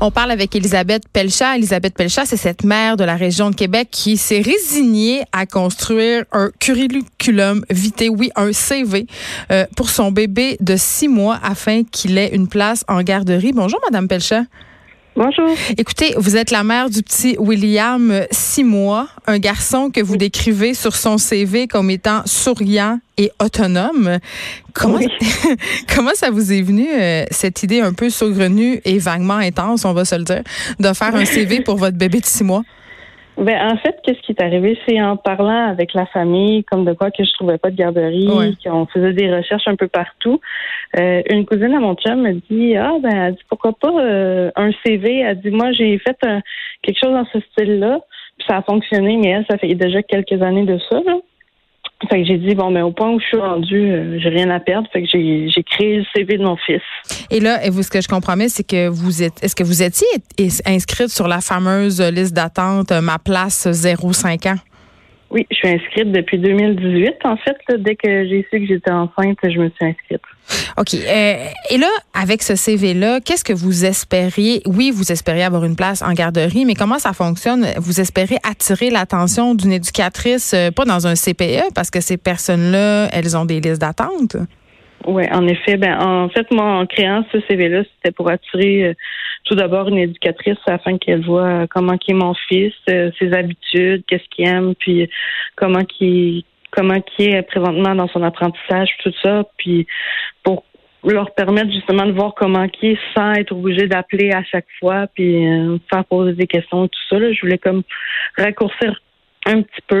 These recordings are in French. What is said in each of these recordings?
On parle avec Elisabeth Pelchat. Elisabeth Pelchat, c'est cette mère de la région de Québec qui s'est résignée à construire un curriculum vitae, oui, un CV euh, pour son bébé de six mois afin qu'il ait une place en garderie. Bonjour, Madame Pelchat. Bonjour. Écoutez, vous êtes la mère du petit William, six mois, un garçon que vous décrivez sur son CV comme étant souriant et autonome. Comment, comment ça vous est venu, euh, cette idée un peu saugrenue et vaguement intense, on va se le dire, de faire un CV pour votre bébé de six mois? Ben, en fait, qu'est-ce qui est arrivé, c'est en parlant avec la famille, comme de quoi que je trouvais pas de garderie, qu'on faisait des recherches un peu partout. Euh, une cousine à mon chum me dit, ah ben, elle dit pourquoi pas euh, un CV. Elle dit, moi j'ai fait quelque chose dans ce style-là, puis ça a fonctionné, mais elle, ça fait déjà quelques années de ça. Là. Fait que j'ai dit bon, mais au point où je suis rendue, euh, j'ai rien à perdre. Fait que j'ai, j'ai créé le CV de mon fils. Et là, et vous, ce que je comprends c'est que vous êtes, est-ce que vous étiez inscrite sur la fameuse liste d'attente euh, Ma place 05 ans? Oui, je suis inscrite depuis 2018. En fait, dès que j'ai su que j'étais enceinte, je me suis inscrite. OK. Euh, et là, avec ce CV-là, qu'est-ce que vous espériez? Oui, vous espériez avoir une place en garderie, mais comment ça fonctionne? Vous espérez attirer l'attention d'une éducatrice, euh, pas dans un CPE, parce que ces personnes-là, elles ont des listes d'attente? Oui, en effet. Ben, en fait, moi, en créant ce CV-là, c'était pour attirer euh, tout d'abord une éducatrice afin qu'elle voit comment qui est mon fils, euh, ses habitudes, qu'est-ce qu'il aime, puis comment qui comment qui est présentement dans son apprentissage, tout ça, puis pour leur permettre justement de voir comment qui est sans être obligé d'appeler à chaque fois, puis euh, faire poser des questions tout ça. Là. Je voulais comme raccourcir un petit peu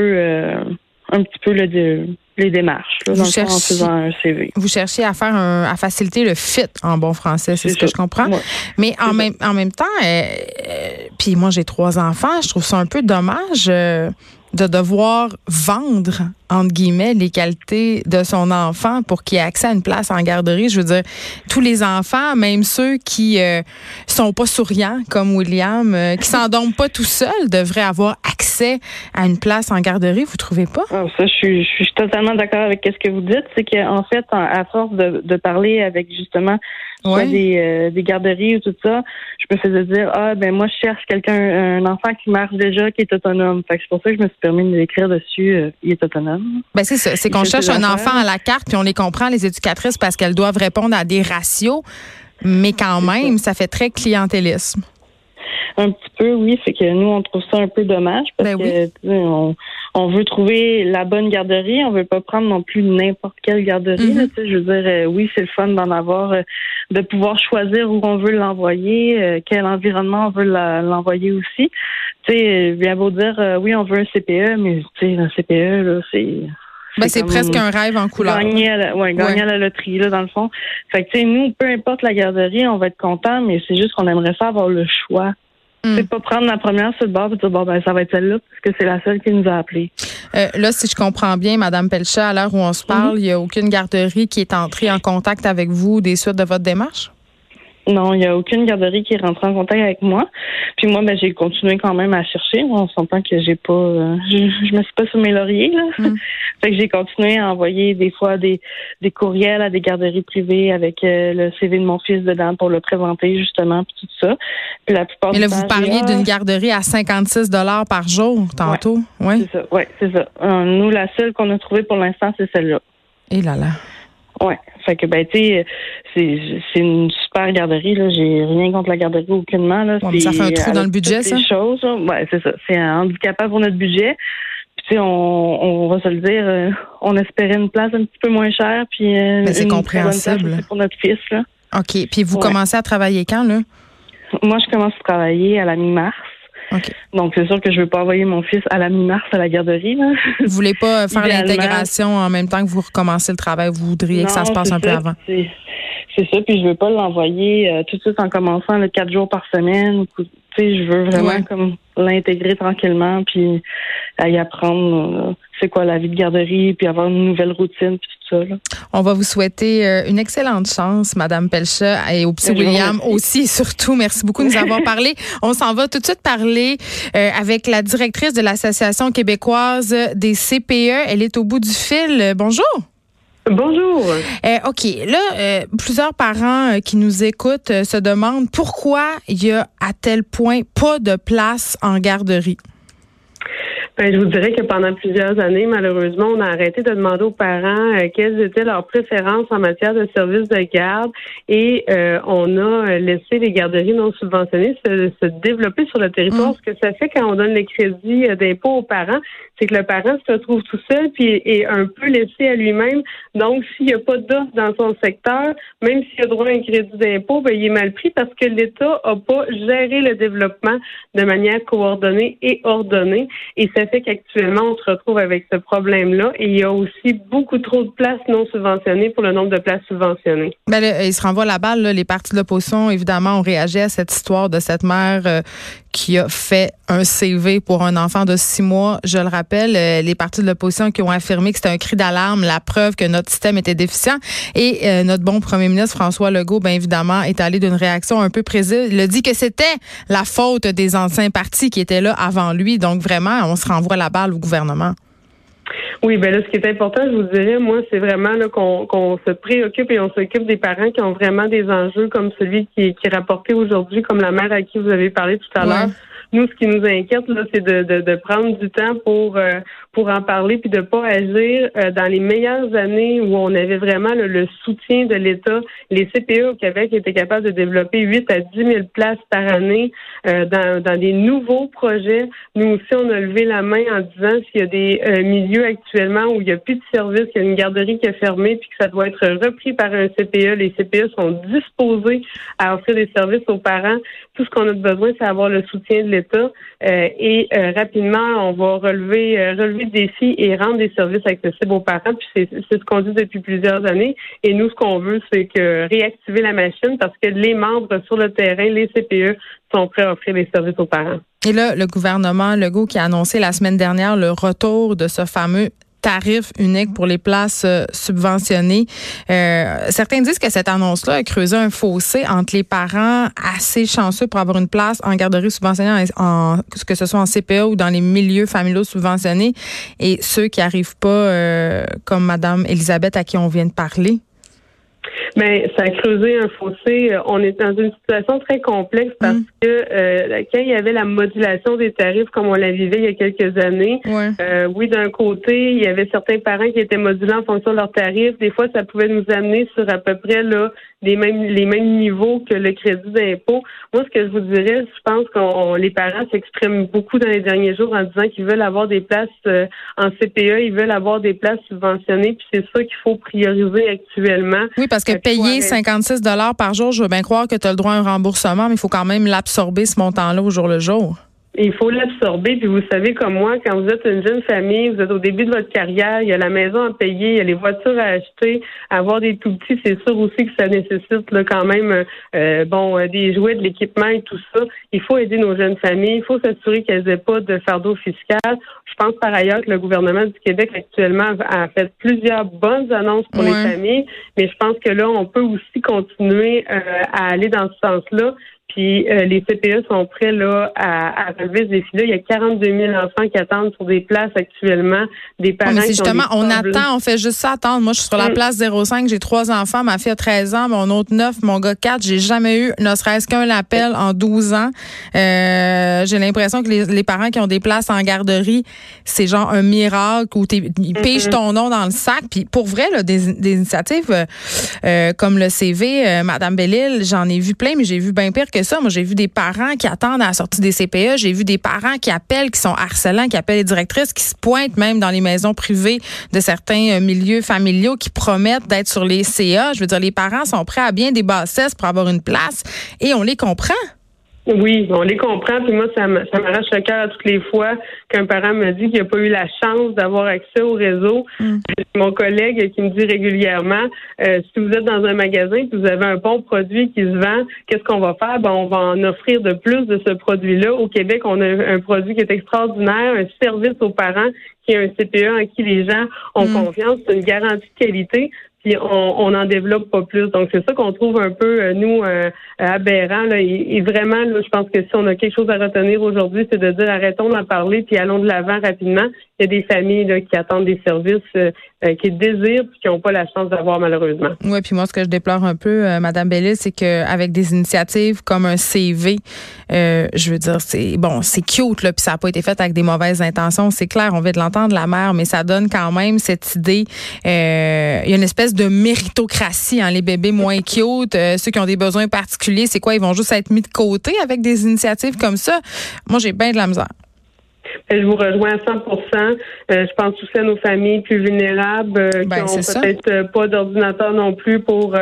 un petit peu le, les démarches vous cherchez, en faisant un CV. Vous cherchez à faire un, à faciliter le fit en bon français, c'est ce que je comprends. Mais en même, en même temps, euh, euh, puis moi j'ai trois enfants, je trouve ça un peu dommage. Euh, de devoir vendre, entre guillemets, les qualités de son enfant pour qu'il ait accès à une place en garderie. Je veux dire, tous les enfants, même ceux qui euh, sont pas souriants, comme William, euh, qui s'endorment pas tout seuls, devraient avoir accès à une place en garderie. Vous trouvez pas? Ah, ça, je suis, je suis totalement d'accord avec ce que vous dites. C'est qu'en fait, à force de, de parler avec justement des, euh, des garderies ou tout ça, je me faisais dire ah ben moi je cherche quelqu'un un enfant qui marche déjà qui est autonome. Fait que c'est pour ça que je me suis permis d'écrire dessus euh, il est autonome. Ben c'est ça, c'est qu'on cherche un enfant à la carte puis on les comprend les éducatrices parce qu'elles doivent répondre à des ratios, mais quand même ça. fait très clientélisme. Un petit peu, oui. C'est que nous, on trouve ça un peu dommage parce ben que on, on veut trouver la bonne garderie. On veut pas prendre non plus n'importe quelle garderie. Mm-hmm. je veux dire, euh, oui, c'est le fun d'en avoir, euh, de pouvoir choisir où on veut l'envoyer, euh, quel environnement on veut l'envoyer aussi. Tu sais, bien beau dire, oui, on veut un CPE, mais tu sais, un CPE, là, c'est ben, c'est presque un rêve en couleur. Gagner à la, ouais, gagner à la loterie, là, dans le fond. Fait que, tu sais, nous, peu importe la garderie, on va être content, mais c'est juste qu'on aimerait ça avoir le choix Mm. C'est pas prendre la première sur le bord et dire bon ben ça va être celle-là parce que c'est la seule qui nous a appelés. Euh, là, si je comprends bien, Madame Pelchat, à l'heure où on se parle, mm-hmm. il n'y a aucune garderie qui est entrée en contact avec vous des suites de votre démarche? Non, il n'y a aucune garderie qui est rentrée en contact avec moi. Puis moi, ben, j'ai continué quand même à chercher. On s'entend que j'ai pas, euh, je, me suis pas sur mes lauriers là. Mm. fait que j'ai continué à envoyer des fois des, des courriels à des garderies privées avec euh, le CV de mon fils dedans pour le présenter justement puis tout ça. Puis la plupart. Mais là, vous parliez d'une garderie à 56 dollars par jour tantôt, ouais. C'est ça, ouais, c'est ça. Euh, nous, la seule qu'on a trouvée pour l'instant, c'est celle-là. Et là là. Ouais. Fait que ben tu sais, c'est c'est une super garderie là. J'ai rien contre la garderie aucunement là. ça fait un trou dans le budget ça? Choses, ouais, c'est ça. C'est un handicapant pour notre budget. Puis tu sais, on, on va se le dire, euh, on espérait une place un petit peu moins chère puis euh, c'est compréhensible pour notre fils là. Ok. Puis vous commencez à travailler quand là? Moi, je commence à travailler à la mi-mars. Donc, c'est sûr que je ne veux pas envoyer mon fils à la mi-mars à la garderie. Là. Vous voulez pas faire l'intégration en même temps que vous recommencez le travail. Vous voudriez que ça se passe un peu avant? C'est ça. Puis je veux pas l'envoyer euh, tout de suite en commençant le quatre jours par semaine. Tu sais, je veux vraiment comme l'intégrer tranquillement puis à y apprendre euh, c'est quoi la vie de garderie puis avoir une nouvelle routine puis tout ça. Là. On va vous souhaiter euh, une excellente chance, Madame Pelcha et au petit William aussi surtout. Merci beaucoup de nous avoir parlé. On s'en va tout de suite parler euh, avec la directrice de l'Association québécoise des CPE. Elle est au bout du fil. Bonjour. Bonjour. Euh, OK. Là, euh, plusieurs parents euh, qui nous écoutent se demandent pourquoi il y a à tel point pas de place en garderie. Ben, je vous dirais que pendant plusieurs années, malheureusement, on a arrêté de demander aux parents euh, quelles étaient leurs préférences en matière de services de garde et euh, on a laissé les garderies non subventionnées se, développer sur le territoire. Mm. Ce que ça fait quand on donne les crédits euh, d'impôt aux parents, c'est que le parent se retrouve tout seul puis est un peu laissé à lui-même. Donc, s'il n'y a pas d'offre dans son secteur, même s'il a droit à un crédit d'impôt, ben, il est mal pris parce que l'État n'a pas géré le développement de manière coordonnée et ordonnée. Et ça fait qu'actuellement, on se retrouve avec ce problème-là et il y a aussi beaucoup trop de places non subventionnées pour le nombre de places subventionnées. Ben, il se renvoie la balle. Les partis de l'opposition, évidemment, ont réagi à cette histoire de cette mère euh, qui a fait un CV pour un enfant de six mois. Je le rappelle, euh, les partis de l'opposition qui ont affirmé que c'était un cri d'alarme, la preuve que notre système était déficient. Et euh, notre bon premier ministre François Legault, bien évidemment, est allé d'une réaction un peu précise. Il a dit que c'était la faute des anciens partis qui étaient là avant lui. Donc vraiment, on se renvoie la balle au gouvernement. Oui, ben là, ce qui est important, je vous dirais, moi, c'est vraiment qu'on se préoccupe et on s'occupe des parents qui ont vraiment des enjeux comme celui qui, qui est rapporté aujourd'hui, comme la mère à qui vous avez parlé tout à l'heure. Nous, ce qui nous inquiète, là, c'est de, de, de, prendre du temps pour euh, pour en parler puis de pas agir euh, dans les meilleures années où on avait vraiment le soutien de l'État. Les CPE au Québec étaient capables de développer 8 à 10 000 places par année euh, dans, dans des nouveaux projets. Nous aussi, on a levé la main en disant s'il y a des milieux actuellement où il n'y a plus de service, qu'il y a une garderie qui est fermée puis que ça doit être repris par un CPE. Les CPE sont disposés à offrir des services aux parents. Tout ce qu'on a besoin, c'est avoir le soutien de l'État euh, et euh, rapidement, on va relever, euh, relever le défi et rendre des services accessibles aux parents. Puis c'est ce qu'on dit depuis plusieurs années. Et nous, ce qu'on veut, c'est que réactiver la machine parce que les membres sur le terrain, les CPE, sont prêts à offrir des services aux parents. Et là, le gouvernement Legault qui a annoncé la semaine dernière le retour de ce fameux tarif unique pour les places euh, subventionnées. Euh, certains disent que cette annonce-là a creusé un fossé entre les parents assez chanceux pour avoir une place en garderie subventionnée, en, que ce soit en CPA ou dans les milieux familiaux subventionnés, et ceux qui n'arrivent pas, euh, comme Madame Elisabeth à qui on vient de parler. Mais ça a creusé un fossé. On est dans une situation très complexe parce mm. que euh, quand il y avait la modulation des tarifs comme on la vivait il y a quelques années, euh, oui, d'un côté, il y avait certains parents qui étaient modulés en fonction de leurs tarifs. Des fois, ça pouvait nous amener sur à peu près là les mêmes les mêmes niveaux que le crédit d'impôt. Moi, ce que je vous dirais, je pense que les parents s'expriment beaucoup dans les derniers jours en disant qu'ils veulent avoir des places euh, en CPE, ils veulent avoir des places subventionnées, puis c'est ça qu'il faut prioriser actuellement. Oui, parce que payer 56 dollars par jour, je veux bien croire que tu as le droit à un remboursement, mais il faut quand même l'absorber ce montant-là au jour le jour. Il faut l'absorber, puis vous savez comme moi, quand vous êtes une jeune famille, vous êtes au début de votre carrière, il y a la maison à payer, il y a les voitures à acheter, avoir des tout petits, c'est sûr aussi que ça nécessite là, quand même euh, bon euh, des jouets, de l'équipement et tout ça. Il faut aider nos jeunes familles, il faut s'assurer qu'elles n'aient pas de fardeau fiscal. Je pense par ailleurs que le gouvernement du Québec actuellement a fait plusieurs bonnes annonces pour les familles, mais je pense que là, on peut aussi continuer euh, à aller dans ce sens-là. Puis euh, les CPE sont prêts là à, à relever ce défi-là. Il y a 42 000 enfants qui attendent pour des places actuellement. Des parents mais justement, on attend, on fait juste ça attendre. Moi, je suis sur la mm. place 05, j'ai trois enfants, ma fille a 13 ans, mon autre 9, mon gars 4. J'ai jamais eu ne serait-ce qu'un appel en 12 ans. Euh, j'ai l'impression que les, parents qui ont des places en garderie, c'est genre un miracle où ils mm ton nom dans le sac. Puis pour vrai, là, des, initiatives euh, euh, comme le CV, Madame Bellil, j'en ai vu plein, mais j'ai vu bien pire que ça. Moi, j'ai vu des parents qui attendent à la sortie des CPE. J'ai vu des parents qui appellent, qui sont harcelants, qui appellent les directrices, qui se pointent même dans les maisons privées de certains euh, milieux familiaux, qui promettent d'être sur les CA. Je veux dire, les parents sont prêts à bien des bassesses pour avoir une place et on les comprend. Oui, on les comprend. Puis moi, ça m'arrache le cœur à toutes les fois qu'un parent me dit qu'il n'a pas eu la chance d'avoir accès au réseau. Mm. Mon collègue qui me dit régulièrement, euh, si vous êtes dans un magasin et vous avez un bon produit qui se vend, qu'est-ce qu'on va faire? Ben, on va en offrir de plus de ce produit-là. Au Québec, on a un produit qui est extraordinaire, un service aux parents qui est un CPE en qui les gens ont mm. confiance. C'est une garantie de qualité puis on n'en développe pas plus. Donc c'est ça qu'on trouve un peu euh, nous euh, aberrant là. Et, vraiment, là, je pense que si on a quelque chose à retenir aujourd'hui, c'est de dire arrêtons d'en parler puis allons de l'avant rapidement. Il il y a des familles qui attendent des services, euh, euh, qui désirent puis qui n'ont pas la chance d'avoir malheureusement. Oui, puis moi, ce que je déplore un peu, euh, Madame Bellis, c'est qu'avec des initiatives comme un CV, je veux dire, c'est bon, c'est cute, là, puis ça n'a pas été fait avec des mauvaises intentions. C'est clair, on veut de l'entendre la mère, mais ça donne quand même cette idée. il y a une espèce de méritocratie, hein, les bébés moins cute, ceux qui ont des besoins particuliers, c'est quoi? Ils vont juste être mis de côté avec des initiatives comme ça? Moi, j'ai bien de la misère. Je vous rejoins à 100% euh, Je pense aussi à nos familles plus vulnérables euh, qui ben, ont peut-être euh, pas d'ordinateur non plus pour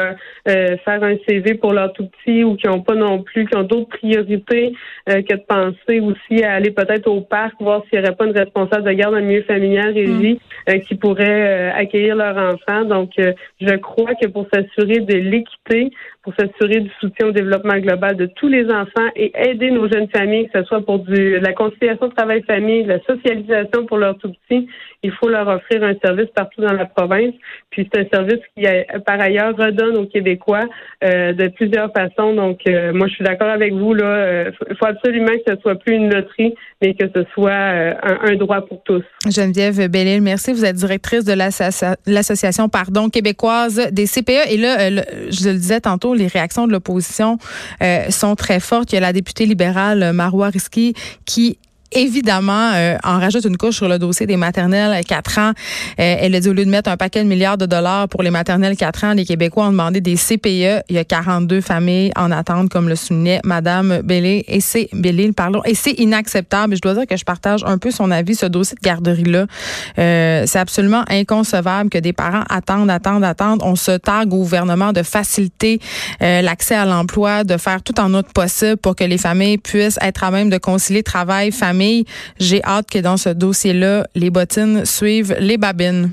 faire un CV pour leur tout petit ou qui n'ont pas non plus, qui ont d'autres priorités que de penser aussi à aller peut-être au parc, voir s'il n'y aurait pas une responsable de garde le milieu familial régie mm. qui pourrait accueillir leur enfant. Donc, je crois que pour s'assurer de l'équité, pour s'assurer du soutien au développement global de tous les enfants et aider nos jeunes familles, que ce soit pour la conciliation travail-famille, la socialisation pour leurs tout petits. Il faut leur offrir un service partout dans la province. Puis c'est un service qui, par ailleurs, redonne aux Québécois euh, de plusieurs façons. Donc, euh, moi, je suis d'accord avec vous. Là, il euh, faut absolument que ce soit plus une loterie, mais que ce soit un, droit pour tous. Geneviève Bellil, merci. Vous êtes directrice de l'association, pardon, québécoise des CPE. Et là, je le disais tantôt les réactions de l'opposition euh, sont très fortes. Il y a la députée libérale Marois Risky qui évidemment, euh, rajoute une couche sur le dossier des maternelles 4 ans. Euh, elle a dit au lieu de mettre un paquet de milliards de dollars pour les maternelles 4 ans, les Québécois ont demandé des CPE. Il y a 42 familles en attente, comme le soulignait Madame Bellé. Et c'est Bellé, pardon. Et c'est inacceptable. Je dois dire que je partage un peu son avis, ce dossier de garderie-là. Euh, c'est absolument inconcevable que des parents attendent, attendent, attendent. On se targue au gouvernement de faciliter euh, l'accès à l'emploi, de faire tout en autre possible pour que les familles puissent être à même de concilier travail, j'ai hâte que dans ce dossier-là, les bottines suivent les babines.